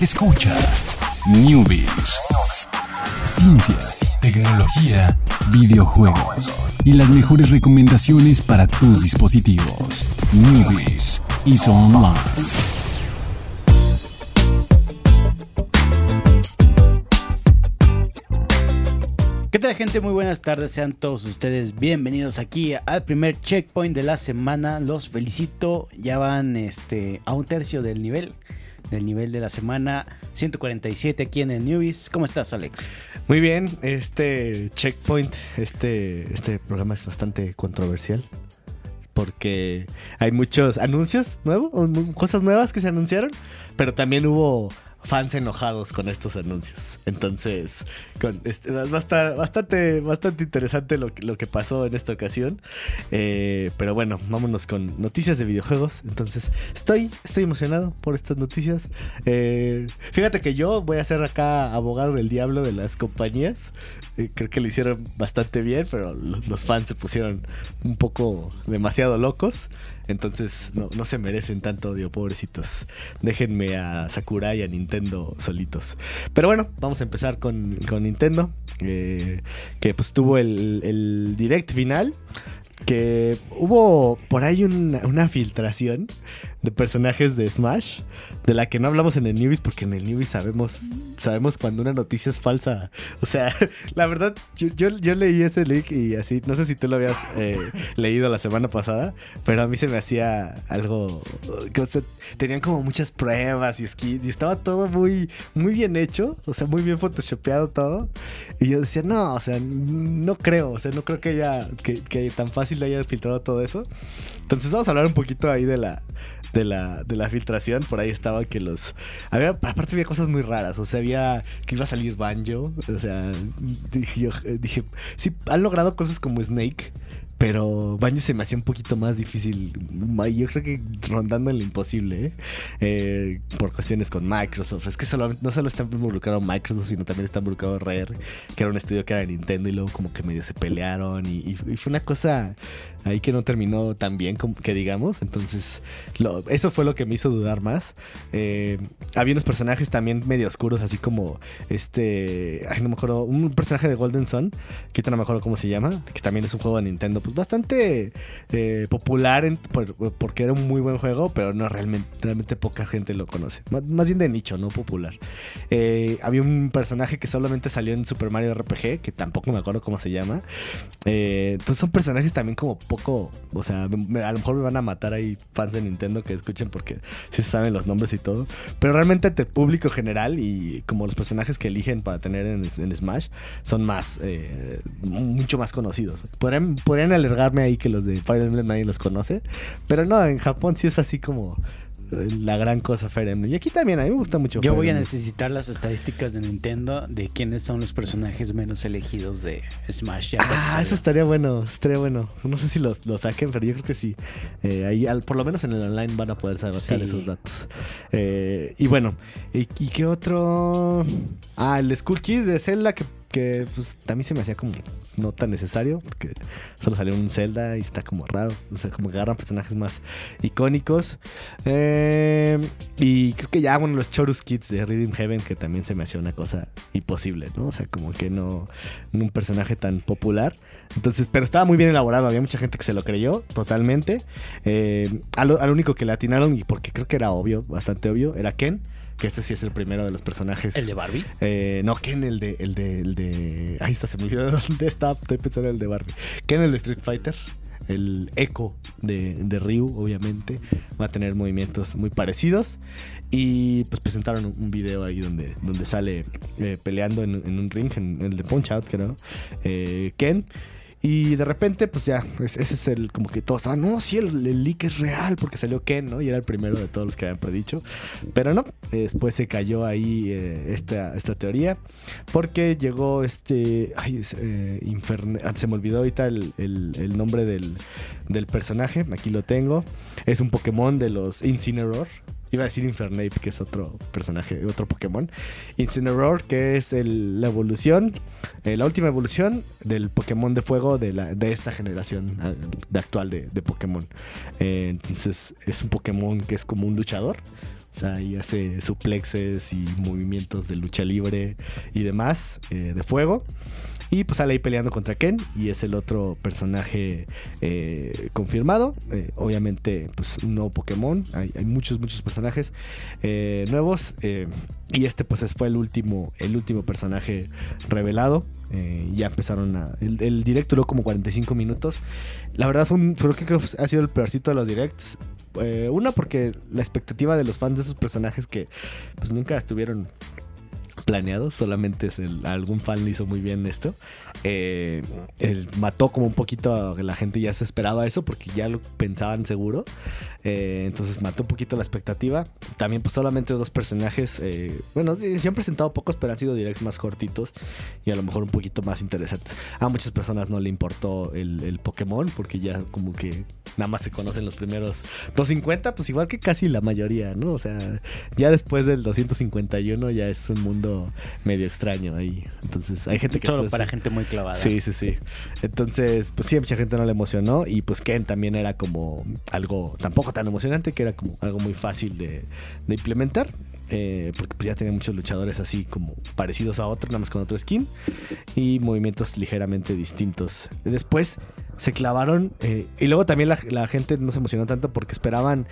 Escucha Newbies. Ciencias, tecnología, videojuegos y las mejores recomendaciones para tus dispositivos. Newbies y Online. ¿Qué tal gente? Muy buenas tardes, sean todos ustedes bienvenidos aquí al primer checkpoint de la semana. Los felicito, ya van este, a un tercio del nivel, del nivel de la semana 147 aquí en el Newbies. ¿Cómo estás Alex? Muy bien, este checkpoint, este, este programa es bastante controversial porque hay muchos anuncios nuevos, cosas nuevas que se anunciaron, pero también hubo fans enojados con estos anuncios. Entonces, este, va a estar bastante, bastante interesante lo, que pasó en esta ocasión. Eh, pero bueno, vámonos con noticias de videojuegos. Entonces, estoy, estoy emocionado por estas noticias. Eh, fíjate que yo voy a ser acá abogado del diablo de las compañías. Eh, creo que lo hicieron bastante bien, pero los fans se pusieron un poco demasiado locos. Entonces no, no se merecen tanto odio, pobrecitos. Déjenme a Sakurai y a Nintendo solitos. Pero bueno, vamos a empezar con, Nintendo. Eh, que pues tuvo el, el direct final que hubo por ahí una, filtración de personajes de Smash, de la que no hablamos en el Newbies, porque en el Newbies sabemos, sabemos cuando una noticia es falsa. O sea, la verdad, yo, leí ese link y así, no sé si tú lo habías eh, leído la semana pasada, pero a mí se me hacía algo, que, tenían como muchas pruebas y y estaba todo muy, muy bien hecho, o sea, muy bien photoshopeado todo. Y yo decía, no, o sea, no creo, o sea, no creo que haya, que, que tan fácil le haya filtrado todo eso. Entonces vamos a hablar un poquito ahí de la, de la, de la filtración. Por ahí estaba que los. Había, aparte había cosas muy raras. O sea, había que iba a salir Banjo. O sea, dije, yo, dije sí, han logrado cosas como Snake. Pero Banjo se me hacía un poquito más difícil. Yo creo que rondando en lo imposible, ¿eh? Eh, por cuestiones con Microsoft. Es que no solo está involucrado Microsoft, sino también está involucrado Rare, que era un estudio que era de Nintendo y luego como que medio se pelearon. Y, fue una cosa ahí que no terminó tan bien como que digamos. Entonces, eso fue lo que me hizo dudar más. Eh, había unos personajes también medio oscuros, así como este. Ay, no me acuerdo. Un personaje de Golden Sun, que no me acuerdo cómo se llama, que también es un juego de Nintendo, pues bastante eh, popular porque era un muy buen juego, pero no realmente, realmente poca gente lo conoce. Más, bien de nicho, no popular. Eh, había un personaje que solamente salió en Super Mario RPG, que tampoco me acuerdo cómo se llama. entonces son personajes también como poco, o sea, a lo mejor me van a matar ahí fans de Nintendo que escuchen porque sí saben los nombres y todo. Pero realmente el público general y como los personajes que eligen para tener en, Smash son más, eh, mucho más conocidos. Podrían, podrían alergarme ahí que los de Fire Emblem nadie los conoce, pero no, en Japón sí es así como la gran cosa Fire Emblem. Y aquí también, a mí me gusta mucho. Yo voy a necesitar las estadísticas de Nintendo de quiénes son los personajes menos elegidos de Smash. ah, eso estaría bueno, estaría bueno. No sé si los, saquen, pero yo creo que sí. Eh, ahí, por lo menos en el online van a poder saber esos datos. Eh, y bueno, ¿y, ¿y, qué otro? Ah, el Skull Kid de Zelda que que pues se me hacía como no tan necesario, porque solo salió un Zelda y está como raro, o sea, como agarran personajes más icónicos. Eh, y creo que ya, bueno, los Chorus Kids de Reading Heaven, que también se me hacía una cosa imposible, ¿no? O sea, como que no, un personaje tan popular. Entonces, pero estaba muy bien elaborado, había mucha gente que se lo creyó totalmente. Eh, al, al único que le atinaron, y porque creo que era obvio, bastante obvio, era Ken que este sí es el primero de los personajes. ¿El de Barbie? Eh, no, Ken, el de, el de, el de. Ahí está, se me olvidó de dónde está. Estoy pensando en el de Barbie. Ken, el de Street Fighter. El eco de, de Ryu, obviamente, va a tener movimientos muy parecidos. Y pues presentaron un, video ahí donde, donde sale eh, peleando en, un ring, en, el de Punch Out, creo. Eh, Ken. Y de repente, pues ya, ese es el como que todos estaban, no, sí, el, leak es real porque salió Ken, ¿no? Y era el primero de todos los que habían predicho. Pero no, después se cayó ahí eh, esta, esta teoría porque llegó este, ay, eh, ah, se me olvidó ahorita el, el, nombre del, del personaje, aquí lo tengo. Es un Pokémon de los Incineroar. Iba a decir Infernape, que es otro personaje, otro Pokémon. Incineroar, que es la evolución, eh, la última evolución del Pokémon de fuego de, la, de esta generación de actual de, Pokémon. Eh, entonces es un Pokémon que es como un luchador O sea, ahí hace suplexes y movimientos de lucha libre y demás eh, de fuego. Y pues sale ahí peleando contra Ken y es el otro personaje eh, confirmado. Eh, obviamente, pues un nuevo Pokémon. Hay, muchos, muchos personajes eh, nuevos. y este pues es- fue el último, el último personaje revelado. Ya empezaron a... El, el direct duró como 45 minutos. La verdad fue un, creo que ha sido el peorcito de los directs. Una porque la expectativa de los fans de esos personajes que pues nunca estuvieron planeados, solamente algún fan le hizo muy bien esto. Eh, mató como un poquito la gente, ya se esperaba eso porque ya lo pensaban seguro. Eh, entonces mató un poquito la expectativa. También pues solamente dos personajes, eh, bueno, sí, se han presentado pocos, pero han sido directs más cortitos y a lo mejor un poquito más interesantes. A muchas personas no le importó el, el Pokémon porque ya como que nada más se conocen los primeros 250, pues igual que casi la mayoría, ¿no? O sea, ya después del 251 ya es un mundo medio extraño ahí. Entonces hay gente que... Solo después- para gente muy clavada. Sí, sí, sí. Entonces, pues sí, mucha gente no le emocionó. Y pues Ken también era como algo tampoco tan emocionante, que era como algo muy fácil de, de implementar. eh, porque pues ya tenía muchos luchadores así como parecidos a otro, nada más con otro skin. Y movimientos ligeramente distintos. Después se clavaron. eh, y luego también la, gente no se emocionó tanto porque esperaban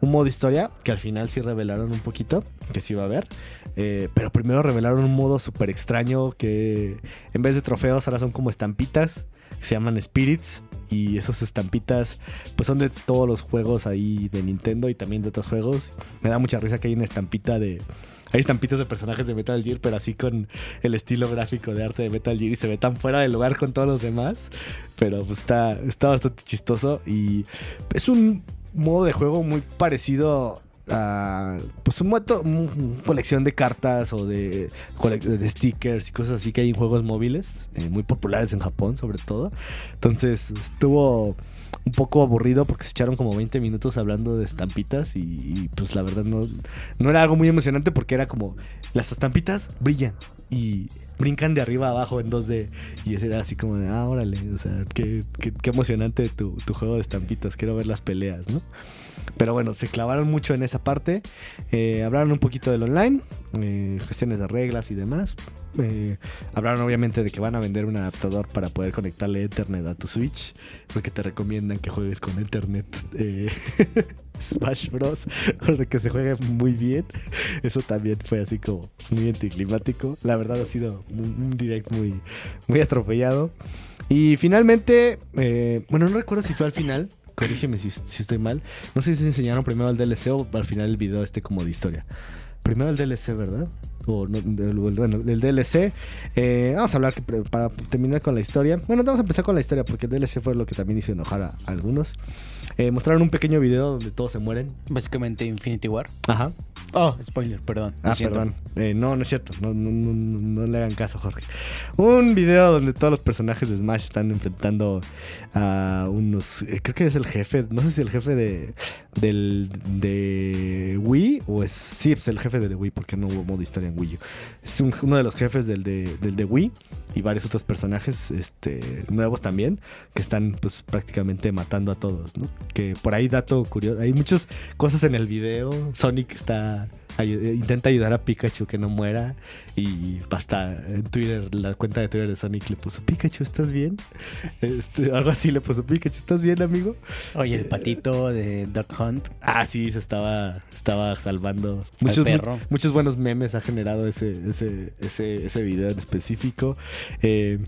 un modo historia, que al final sí revelaron un poquito, que sí iba a haber. Eh, pero primero revelaron un modo súper extraño que en vez de trofeos ahora son como estampitas que se llaman spirits y esas estampitas pues son de todos los juegos ahí de Nintendo y también de otros juegos. Me da mucha risa que hay una estampita de hay estampitas de personajes de Metal Gear, pero así con el estilo gráfico de arte de Metal Gear y se ve tan fuera de lugar con todos los demás. Pero pues está, está bastante chistoso y es un modo de juego muy parecido a pues un modo, un- colección de cartas o de, stickers y cosas así que hay en juegos móviles, eh, muy populares en Japón sobre todo. Entonces estuvo un poco aburrido porque se echaron como 20 minutos hablando de estampitas y, pues la verdad no, no era algo muy emocionante porque era como las estampitas brillan y brincan de arriba a abajo en 2D y era así como de, ah, órale, o sea, qué, qué- qué emocionante tu, tu juego de estampitas, quiero ver las peleas, ¿no? Pero bueno, se clavaron mucho en esa parte. Eh, hablaron un poquito del online, eh, cuestiones de reglas y demás. Eh, hablaron obviamente de que van a vender un adaptador para poder conectarle Ethernet a tu Switch, porque te recomiendan que juegues con Ethernet eh, Smash Bros. para que se juegue muy bien. Eso también fue así como muy anticlimático. La verdad ha sido un, direct muy, muy atropellado. Y finalmente, bueno, no recuerdo si fue al final. Corrígeme si, estoy mal. No sé si enseñaron primero el DLC o al final el video este como de historia. Primero el DLC, ¿verdad? O no, el- DLC. eh, vamos a hablar para terminar con la historia. Bueno, vamos a empezar con la historia porque el DLC fue lo que también hizo enojar a algunos. Eh, mostraron un pequeño video donde todos se mueren. Básicamente Infinity War. Ajá. Oh, spoiler, perdón. Ah, perdón. Eh, no, no es cierto. No, no, no, no- no le hagan caso, Jorge. Un video donde todos los personajes de Smash están enfrentando a unos. eh, creo que es el jefe. No sé si el jefe de. Del. De Wii. O es. Sí, es el jefe de The Wii. Porque no hubo modo historia en Wii U. Es un- uno de los jefes del de, del de Wii. Y varios otros personajes este, nuevos también. Que están, pues, prácticamente matando a todos, ¿no? Que por ahí, dato curioso. Hay muchas cosas en el video. Sonic está ayu- intenta ayudar a Pikachu que no muera y hasta en Twitter, la cuenta de Twitter de Sonic le puso Pikachu, ¿estás bien? Este, algo así le puso Pikachu, ¿estás bien, amigo? Oye, el patito de Duck Hunt. Ah, sí, se estaba, estaba salvando. Muchos, perro. mu- muchos buenos memes ha generado ese, ese, ese, ese video en específico. Eh,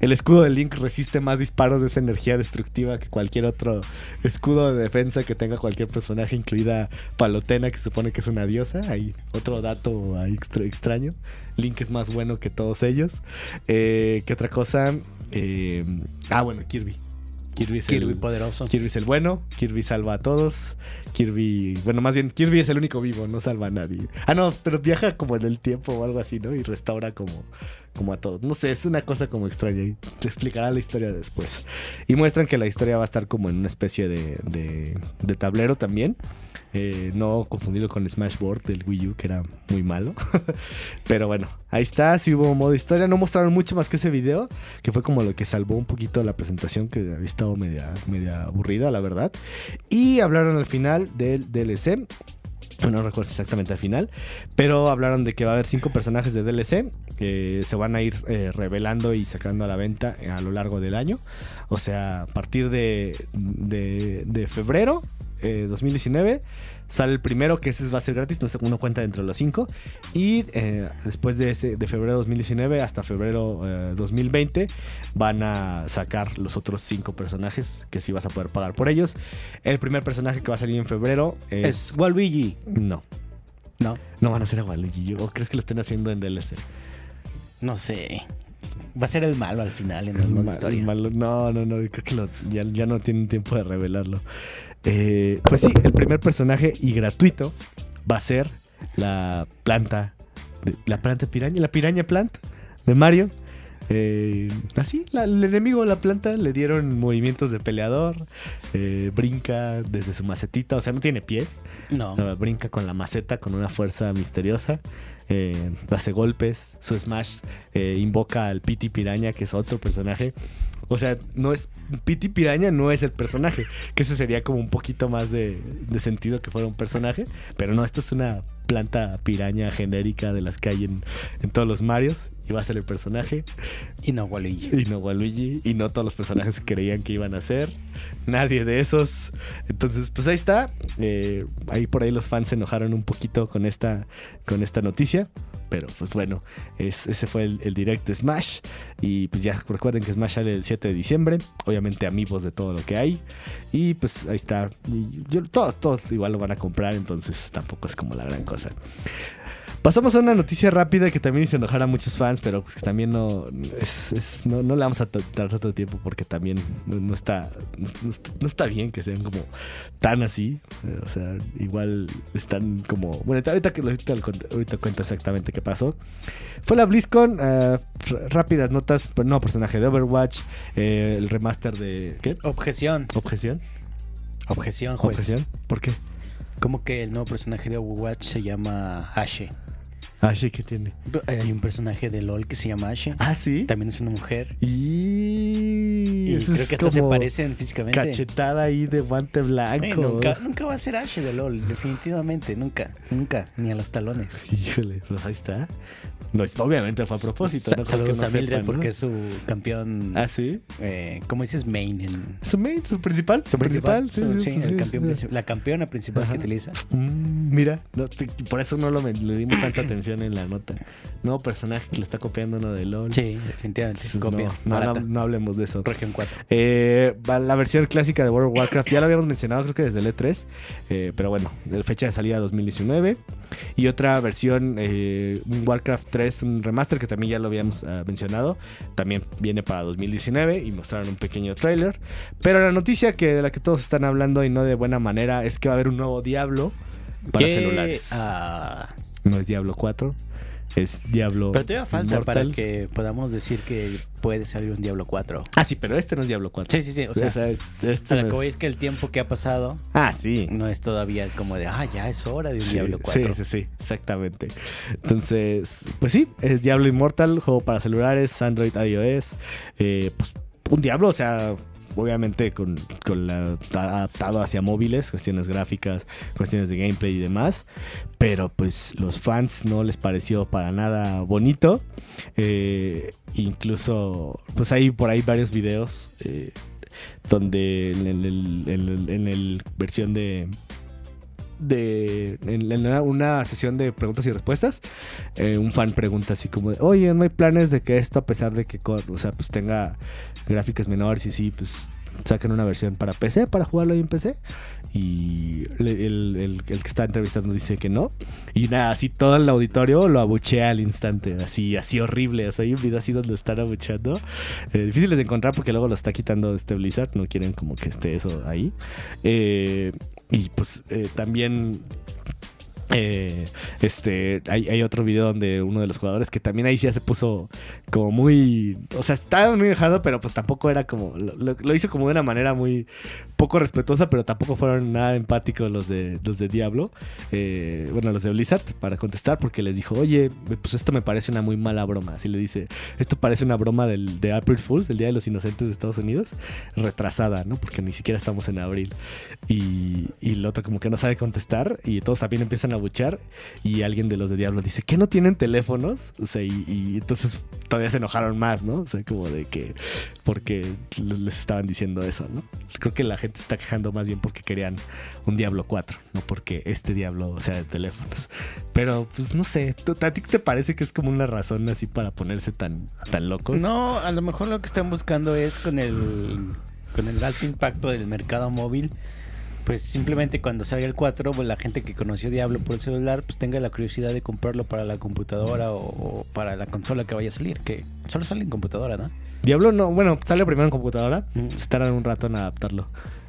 el escudo de Link resiste más disparos de esa energía destructiva que cualquier otro escudo de defensa que tenga cualquier personaje, incluida Palotena, que supone que es una diosa. Hay otro dato ahí extra- extraño. Link es más bueno que todos ellos. Eh, ¿Qué otra cosa? Eh, ah, bueno, Kirby. Kirby es Kirby el, poderoso. Kirby es el bueno, Kirby salva a todos. Kirby, bueno, más bien Kirby es el único vivo, no salva a nadie. Ah, no, pero viaja como en el tiempo o algo así, ¿no? Y restaura como, como a todos. No sé, es una cosa como extraña y te explicará la historia después. Y muestran que la historia va a estar como en una especie de, de, tablero también. Eh, no confundirlo con el Smash Board del Wii U, que era muy malo. Pero bueno, ahí está, sí hubo modo historia. No mostraron mucho más que ese video, que fue como lo que salvó un poquito la presentación, que había estado media, media aburrida, la verdad. Y hablaron al final del DLC. No recuerdo exactamente al final. Pero hablaron de que va a haber cinco personajes de DLC. que se van a ir eh, revelando y sacando a la venta a lo largo del año. O sea, a partir de, de, de febrero eh, 2019 sale el primero, que ese va a ser gratis. No sé, uno cuenta dentro de los cinco. Y eh, después de, ese, de febrero 2019 hasta febrero eh, 2020 van a sacar los otros cinco personajes que sí vas a poder pagar por ellos. El primer personaje que va a salir en febrero es... Es Waluigi. No. No, No van a ser a Waluigi. ¿O crees que lo estén haciendo en DLC? no sé. Va a ser el malo al final en el modo Ma- historia. malo- no, no, no. Creo que lo- ya, ya no tienen tiempo de revelarlo. Eh, pues sí, el primer personaje y gratuito va a ser la planta. la planta piraña. La piraña plant de Mario. Eh, así, la- el enemigo, la planta, le dieron movimientos de peleador. eh, brinca desde su macetita. O sea, no tiene pies. No. No, brinca con la maceta con una fuerza misteriosa. eh, hace golpes. Su Smash eh, invoca al Pity Piraña, que es otro personaje. O sea, no es. Pity Piraña no es el personaje. Que ese sería como un poquito más de, de sentido que fuera un personaje. Pero no, esto es una planta piraña genérica de las que hay en, en todos los Marios. Y va a ser el personaje. Y no Waluigi. Y no Waluigi. Y no todos los personajes que creían que iban a ser. Nadie de esos. Entonces, pues ahí está. Eh, ahí por ahí los fans se enojaron un poquito con esta, con esta noticia. Pero pues bueno, es- ese fue el, el direct de Smash. Y pues ya recuerden que Smash sale el 7 de diciembre. Obviamente amigos de todo lo que hay. Y pues ahí está. Y yo- todos, todos igual lo van a comprar. Entonces tampoco es como la gran cosa. Pasamos a una noticia rápida que también hizo enojar a muchos fans, pero pues que también no, es, es- no, no le vamos a dar tanto tiempo porque también no, no está, no, no está, bien que sean como tan así. O sea, igual están como... Bueno, ahorita, que, ahorita, ahorita cuento exactamente qué pasó. Fue la BlizzCon, r- rápidas notas, pero no personaje de Overwatch, eh, el remaster de... ¿Qué? Objeción. ¿Objeción? Objeción, juez. ¿Objeción? ¿Por qué? ¿Cómo que el nuevo personaje de Overwatch se llama Ashe? Ah, sí, ¿qué tiene? Hay un personaje de LOL que se llama Ashe. Ah, sí. También es una mujer. Y, creo que hasta se parecen físicamente. Cachetada ahí de guante blanco. nunca, nunca va a ser Ashe de LOL, definitivamente, nunca, nunca, ni a los talones. Híjole, pues ahí está. No, obviamente fue a propósito. Sa- no saludos no a Mildred sepan, ¿no? porque es su campeón. Ah, sí. eh, ¿Cómo dices main? En, Su main, su principal. su principal, sí, su- sí, sí, el campeón la campeona principal Ajá. que utiliza. Mm, mira, te- por eso no lo, le dimos tanta atención en la nota. Nuevo personaje que le está copiando uno de LOL. Sí, definitivamente. Entonces, Copia, no, hablemos de eso. Región 4. Eh, la versión clásica de World of Warcraft ya lo habíamos mencionado, creo que desde el E3. eh, pero bueno, fecha de salida 2019. Y otra versión, eh, un Warcraft 3, un remaster que también ya lo habíamos ah, mencionado. También viene para 2019 y mostraron un pequeño trailer. Pero la noticia que de la que todos están hablando y no de buena manera es que va a haber un nuevo Diablo para celulares. ah, No es Diablo 4, es Diablo. pero todavía falta para Immortal. que podamos decir que puede salir un Diablo 4. Ah, sí, pero este no es Diablo 4. Sí, sí, sí. O sea, es- este a lo no que voy es que el tiempo que ha pasado Ah, sí. no es todavía como de, ah, ya es hora de un Sí, Diablo 4. Sí, sí, sí, exactamente. Entonces, pues sí, es Diablo Immortal, juego para celulares, Android, iOS. eh, pues un Diablo, o sea, obviamente con, con adaptado hacia móviles, cuestiones gráficas, cuestiones de gameplay y demás. Pero pues los fans no les pareció para nada bonito. Eh, incluso, pues hay por ahí varios videos eh, donde en el, en el- en el versión de de en, una, sesión de preguntas y respuestas eh, un fan pregunta así como oye no hay planes de que esto a pesar de que o sea pues tenga gráficas menores y sí pues saquen una versión para PC para jugarlo ahí en PC y el- el que está entrevistando dice que no y nada así todo el auditorio lo abuchea al instante así así horrible o sea, hay un video así donde están abucheando eh, difíciles de encontrar porque luego lo está quitando este Blizzard no quieren como que esté eso ahí eh, y pues eh, también Eh, este, hay, hay otro video donde uno de los jugadores que también ahí ya se puso como muy, o sea, estaba muy enojado, pero pues tampoco era como, lo, hizo como de una manera muy poco respetuosa, pero tampoco fueron nada empáticos los de los de Diablo, eh, bueno, los de Blizzard para contestar porque les dijo, oye, pues esto me parece una muy mala broma, así le dice, esto parece una broma del, de April Fools, el Día de los Inocentes de Estados Unidos, retrasada, ¿no? Porque ni siquiera estamos en abril. Y, y el otro como que no sabe contestar y todos también empiezan a buchar y alguien de los de Diablo dice que no tienen teléfonos o sea y, entonces todavía se enojaron más no o sea como de que porque les estaban diciendo eso no creo que la gente está quejando más bien porque querían un Diablo 4 no porque este Diablo sea de teléfonos. Pero pues no sé ¿tú- a ti te parece que es como una razón así para ponerse tan tan locos No, a lo mejor lo que están buscando es con el con el alto impacto del mercado móvil. Pues simplemente cuando salga el 4, pues la gente que conoció Diablo por el celular, pues tenga la curiosidad de comprarlo para la computadora o, o para la consola que vaya a salir, que solo sale en computadora, ¿no? Diablo no bueno sale primero en computadora Mm. se tardan un rato en adaptarlo.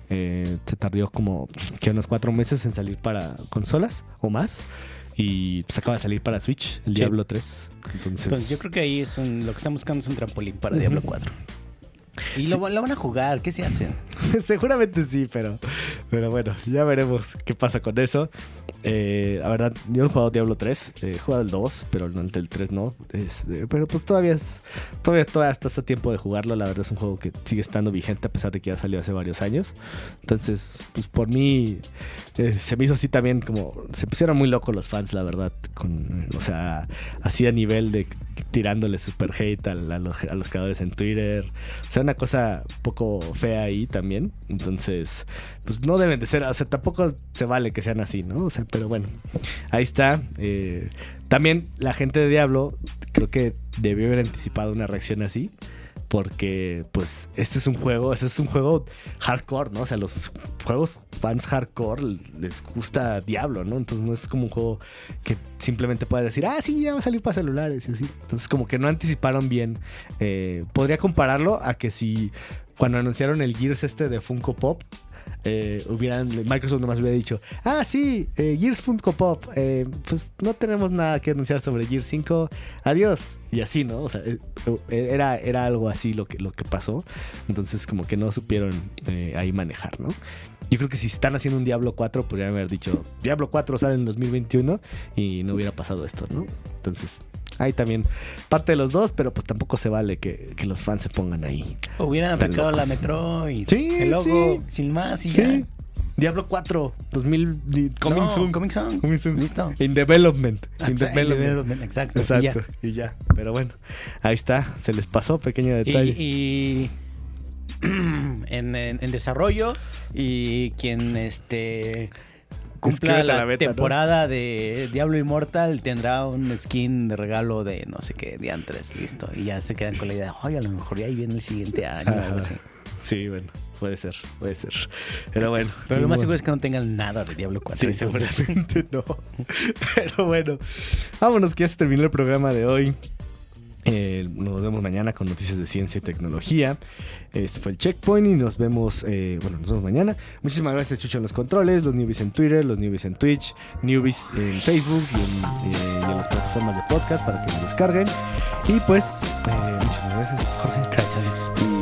Eh, se tardó como que unos cuatro meses en salir para consolas o más. Y pues acaba de salir para Switch, el Sí. Diablo 3. Entonces, Entonces yo creo que ahí es un- lo que están buscando es un trampolín para Diablo 4. Y lo, lo van a jugar, ¿qué se hacen? seguramente sí, pero, pero bueno, ya veremos qué pasa con eso. Eh, la verdad, yo no he jugado Diablo 3, eh, he jugado el 2, pero no el 3 no. Es, eh, pero pues todavía es, todavía, todavía estás a tiempo de jugarlo. La verdad es un juego que sigue estando vigente a pesar de que ya salió hace varios años. Entonces, pues por mí eh, se me hizo así también como se pusieron muy locos los fans, la verdad, con, o sea, así a nivel de tirándole super hate a, los, a los creadores en Twitter. O sea, una cosa poco fea ahí también. Entonces, pues no de ser, o sea, tampoco se vale que sean así, ¿no? O sea, pero bueno, ahí está. Eh, también la gente de Diablo creo que debió haber anticipado una reacción así. Porque, pues, este es un juego, este es un juego hardcore, ¿no? O sea, los juegos fans hardcore les gusta Diablo, ¿no? Entonces no es como un juego que simplemente pueda decir, ah, sí, ya va a salir para celulares y así. Entonces, como que no anticiparon bien. Eh, podría compararlo a que si cuando anunciaron el Gears este de Funko Pop, eh, hubieran, Microsoft nomás hubiera dicho, ah, sí, eh, Gears Funko Pop, eh, pues no tenemos nada que anunciar sobre Gears 5, adiós. Y así, ¿no? O sea, eh, era, era algo así lo que, lo que pasó. Entonces, como que no supieron ahí manejar, ¿no? Yo creo que si están haciendo un Diablo 4, podrían haber dicho, Diablo 4 sale en 2021 y no hubiera pasado esto, ¿no? Entonces, ahí también parte de los dos, pero pues tampoco se vale que, que los fans se pongan ahí. Hubieran Tan aplicado la. Metroid, Sí, el logo, sí. sin más y Sí. ya. Diablo 4, 2000, di- coming No, soon. Coming soon. Coming soon. Listo. In development. In Exacto, development. development, exacto. y ya. Exacto. Y ya. Pero bueno, ahí está. Se les pasó, pequeño Y, detalle. y en, en- en desarrollo y quien este cumpla la, la beta, ¿no? temporada de Diablo Immortal tendrá un skin de regalo de no sé qué diantres, listo. Y ya se quedan con la idea, oye, a lo mejor ya ahí viene el siguiente año. o algo así". Sí, bueno, puede ser, puede ser. Pero bueno. Pero lo más seguro es que no tengan nada de Diablo 4. Sí, seguramente no. Pero bueno, vámonos que ya se terminó el programa de hoy. Eh, nos vemos mañana con noticias de ciencia y tecnología. Este fue el Checkpoint y nos vemos, eh, bueno, nos vemos mañana. Muchísimas gracias, Chucho, en los controles, los newbies en Twitter, los newbies en Twitch, newbies en Facebook y en, eh, las plataformas de podcast para que nos descarguen. Y pues, muchísimas gracias, Jorge. Gracias,